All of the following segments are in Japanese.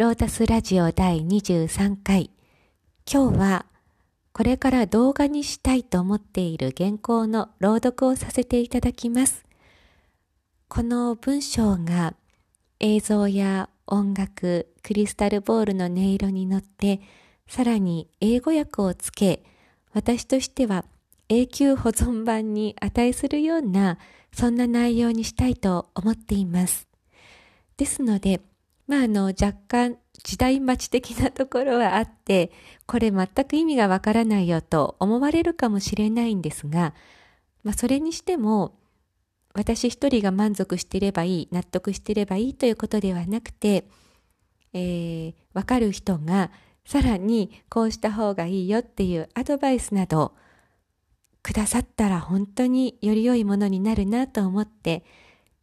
ロータスラジオ第23回。今日はこれから動画にしたいと思っている原稿の朗読をさせていただきます。この文章が映像や音楽、クリスタルボールの音色に乗って、さらに英語訳をつけ、私としては永久保存版に値するような、そんな内容にしたいと思っています。ですので、まあ、あの、若干時代待ち的なところはあって、これ全く意味がわからないよと思われるかもしれないんですが、まあ、それにしても、私一人が満足していればいい、納得していればいいということではなくて、えー、わかる人がさらにこうした方がいいよっていうアドバイスなどくださったら本当により良いものになるなと思って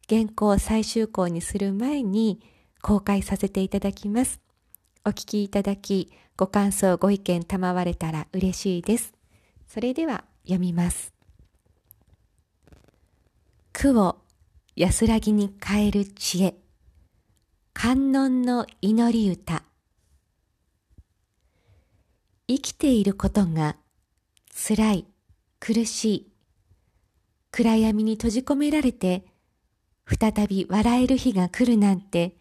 原稿を最終稿にする前に公開させていただきます。お聞きいただきご感想ご意見賜れたら嬉しいです。それでは読みます。苦を安らぎに変える知恵。観音の祈り歌。生きていることが辛い、苦しい、暗闇に閉じ込められて、再び笑える日が来るなんて、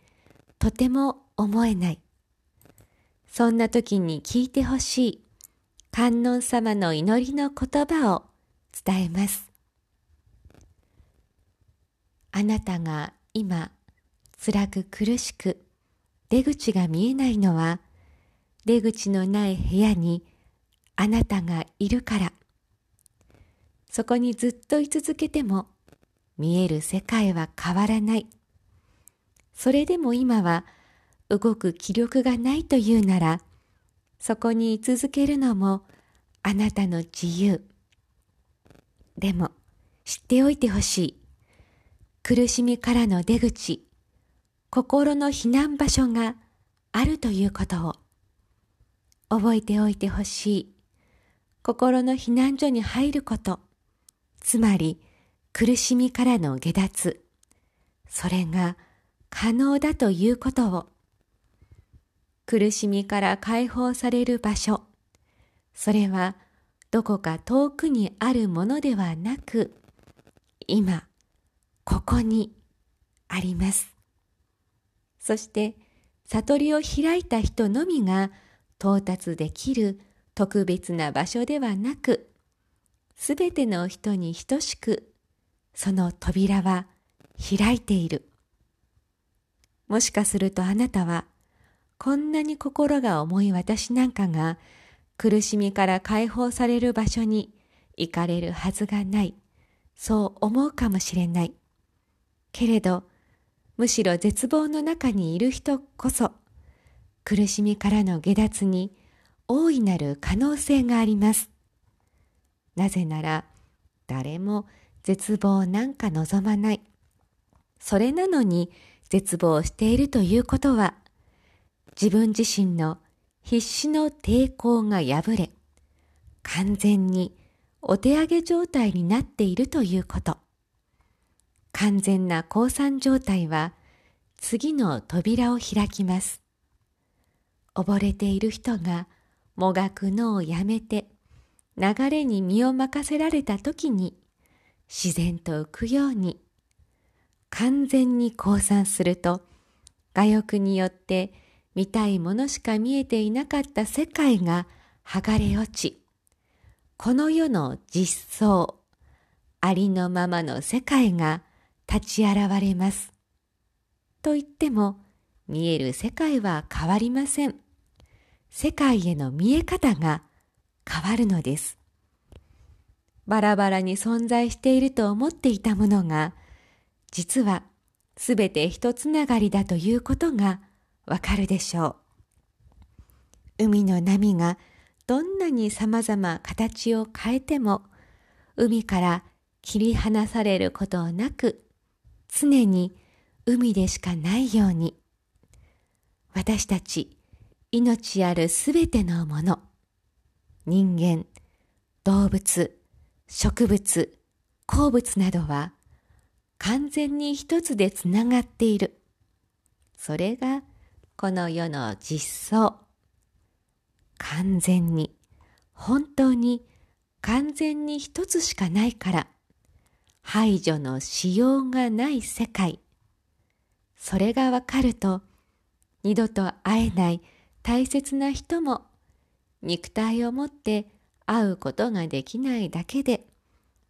とても思えない。そんな時に聞いてほしい、観音様の祈りの言葉を伝えます。あなたが今辛く苦しく出口が見えないのは出口のない部屋にあなたがいるからそこにずっと居続けても見える世界は変わらないそれでも今は動く気力がないというならそこに居続けるのもあなたの自由。でも知っておいてほしい。苦しみからの出口、心の避難場所があるということを。覚えておいてほしい。心の避難所に入ること、つまり苦しみからの下脱、それが可能だということを、苦しみから解放される場所、それはどこか遠くにあるものではなく、今、ここにあります。そして悟りを開いた人のみが到達できる特別な場所ではなく、すべての人に等しくその扉は開いている。もしかするとあなたはこんなに心が重い私なんかが苦しみから解放される場所に行かれるはずがない。そう思うかもしれない。けれど、むしろ絶望の中にいる人こそ、苦しみからの下脱に大いなる可能性があります。なぜなら、誰も絶望なんか望まない。それなのに絶望しているということは、自分自身の必死の抵抗が破れ、完全にお手上げ状態になっているということ。完全な降参状態は次の扉を開きます。溺れている人がもがくのをやめて流れに身を任せられた時に自然と浮くように完全に降参すると我欲によって見たいものしか見えていなかった世界が剥がれ落ちこの世の実相ありのままの世界が立ち現れます。と言っても見える世界は変わりません。世界への見え方が変わるのです。バラバラに存在していると思っていたものが、実はすべて一つながりだということがわかるでしょう。海の波がどんなに様々形を変えても、海から切り離されることなく常に海でしかないように、私たち命あるすべてのもの、人間、動物、植物、鉱物などは完全に一つでつながっている。それがこの世の実相。完全に、本当に完全に一つしかないから、排除のしようがない世界。それがわかると、二度と会えない大切な人も肉体を持って会うことができないだけで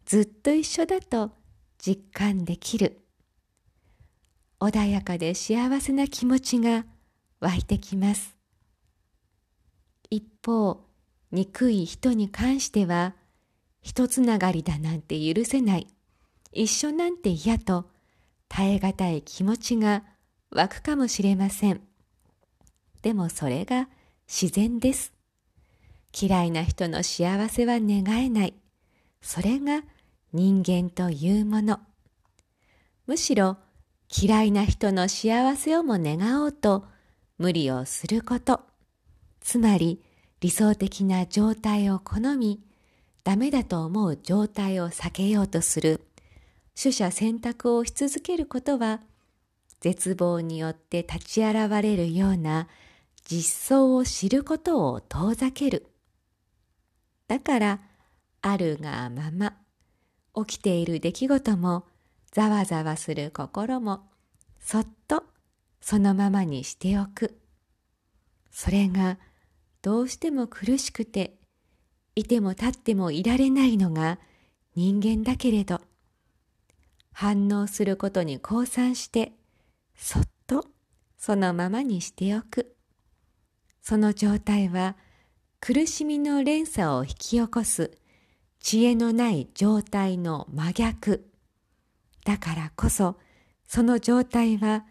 ずっと一緒だと実感できる。穏やかで幸せな気持ちが湧いてきます。一方、憎い人に関しては、一つながりだなんて許せない、一緒なんて嫌と耐え難い気持ちが湧くかもしれません。でもそれが自然です。嫌いな人の幸せは願えない。それが人間というもの。むしろ嫌いな人の幸せをも願おうと無理をすること。つまり理想的な状態を好み、ダメだと思う状態を避けようとする。取捨選択をし続けることは、絶望によって立ち現れるような実相を知ることを遠ざける。だから、あるがまま、起きている出来事も、ざわざわする心も、そっとそのままにしておく。それが、どうしても苦しくて、いても立ってもいられないのが人間だけれど、反応することに降参して、そっとそのままにしておく。その状態は、苦しみの連鎖を引き起こす知恵のない状態の真逆。だからこそ、その状態は、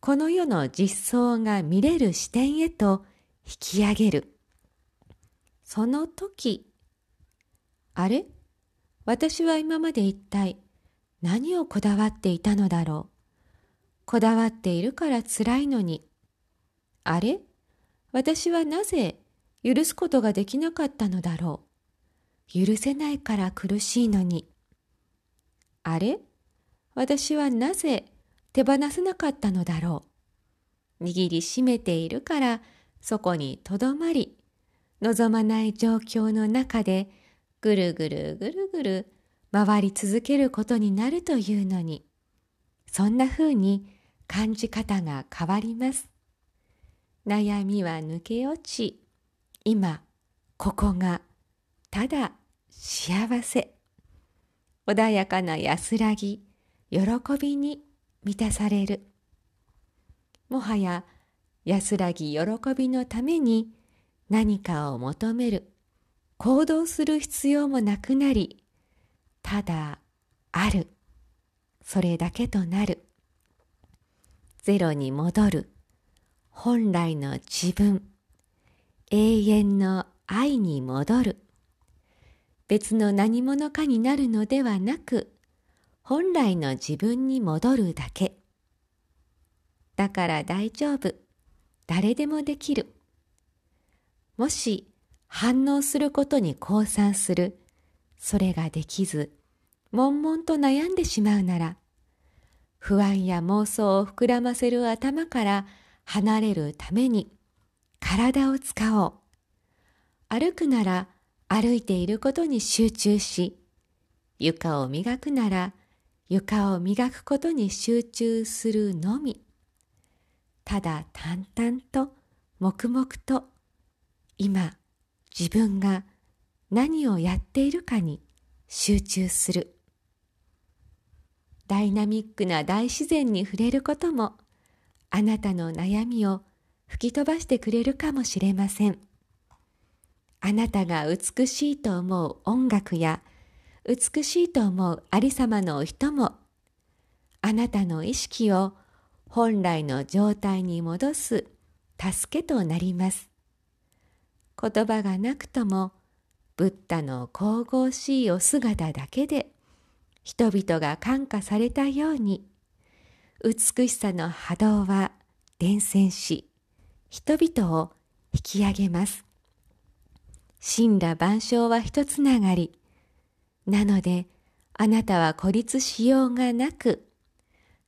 この世の実相が見れる視点へと引き上げる。その時、あれ？私は今まで一体何をこだわっていたのだろう？こだわっているから辛いのに。あれ？私はなぜ許すことができなかったのだろう？許せないから苦しいのに。あれ？私はなぜ手放せなかったのだろう。握りしめているからそこにとどまり、望まない状況の中でぐるぐるぐるぐる回り続けることになるというのに、そんな風に感じ方が変わります。悩みは抜け落ち、今、ここが、ただ幸せ。穏やかな安らぎ、喜びに満たされる。もはや安らぎ喜びのために何かを求める、行動する必要もなくなり、ただある。それだけとなる。ゼロに戻る。本来の自分。永遠の愛に戻る。別の何者かになるのではなく、本来の自分に戻るだけ。だから大丈夫。誰でもできる。もし反応することに降参する、それができず、悶々と悩んでしまうなら、不安や妄想を膨らませる頭から離れるために、体を使おう。歩くなら歩いていることに集中し、床を磨くなら床を磨くことに集中するのみ。ただ淡々と黙々と今自分が何をやっているかに集中する。ダイナミックな大自然に触れることもあなたの悩みを吹き飛ばしてくれるかもしれません。あなたが美しいと思う音楽や美しいと思うありさまの人もあなたの意識を本来の状態に戻す助けとなります。言葉がなくともブッダの神々しいお姿だけで人々が感化されたように美しさの波動は伝染し人々を引き上げます。神羅万象は一つながり。なので、あなたは孤立しようがなく、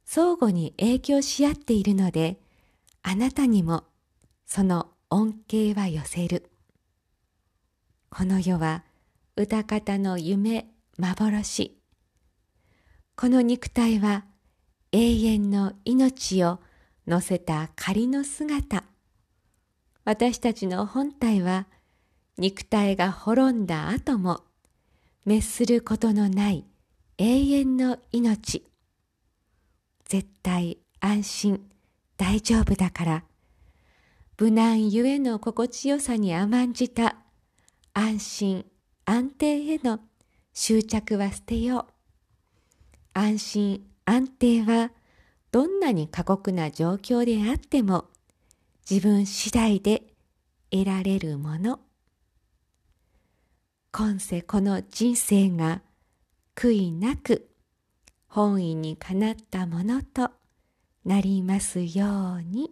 相互に影響し合っているので、あなたにもその恩恵は寄せる。この世は歌方の夢、幻。この肉体は永遠の命を乗せた仮の姿。私たちの本体は肉体が滅んだ後も滅することのない永遠の命。絶対安心大丈夫だから、無難ゆえの心地よさに甘んじた安心安定への執着は捨てよう。安心安定はどんなに過酷な状況であっても自分次第で得られるもの。今世この人生が悔いなく本意にかなったものとなりますように。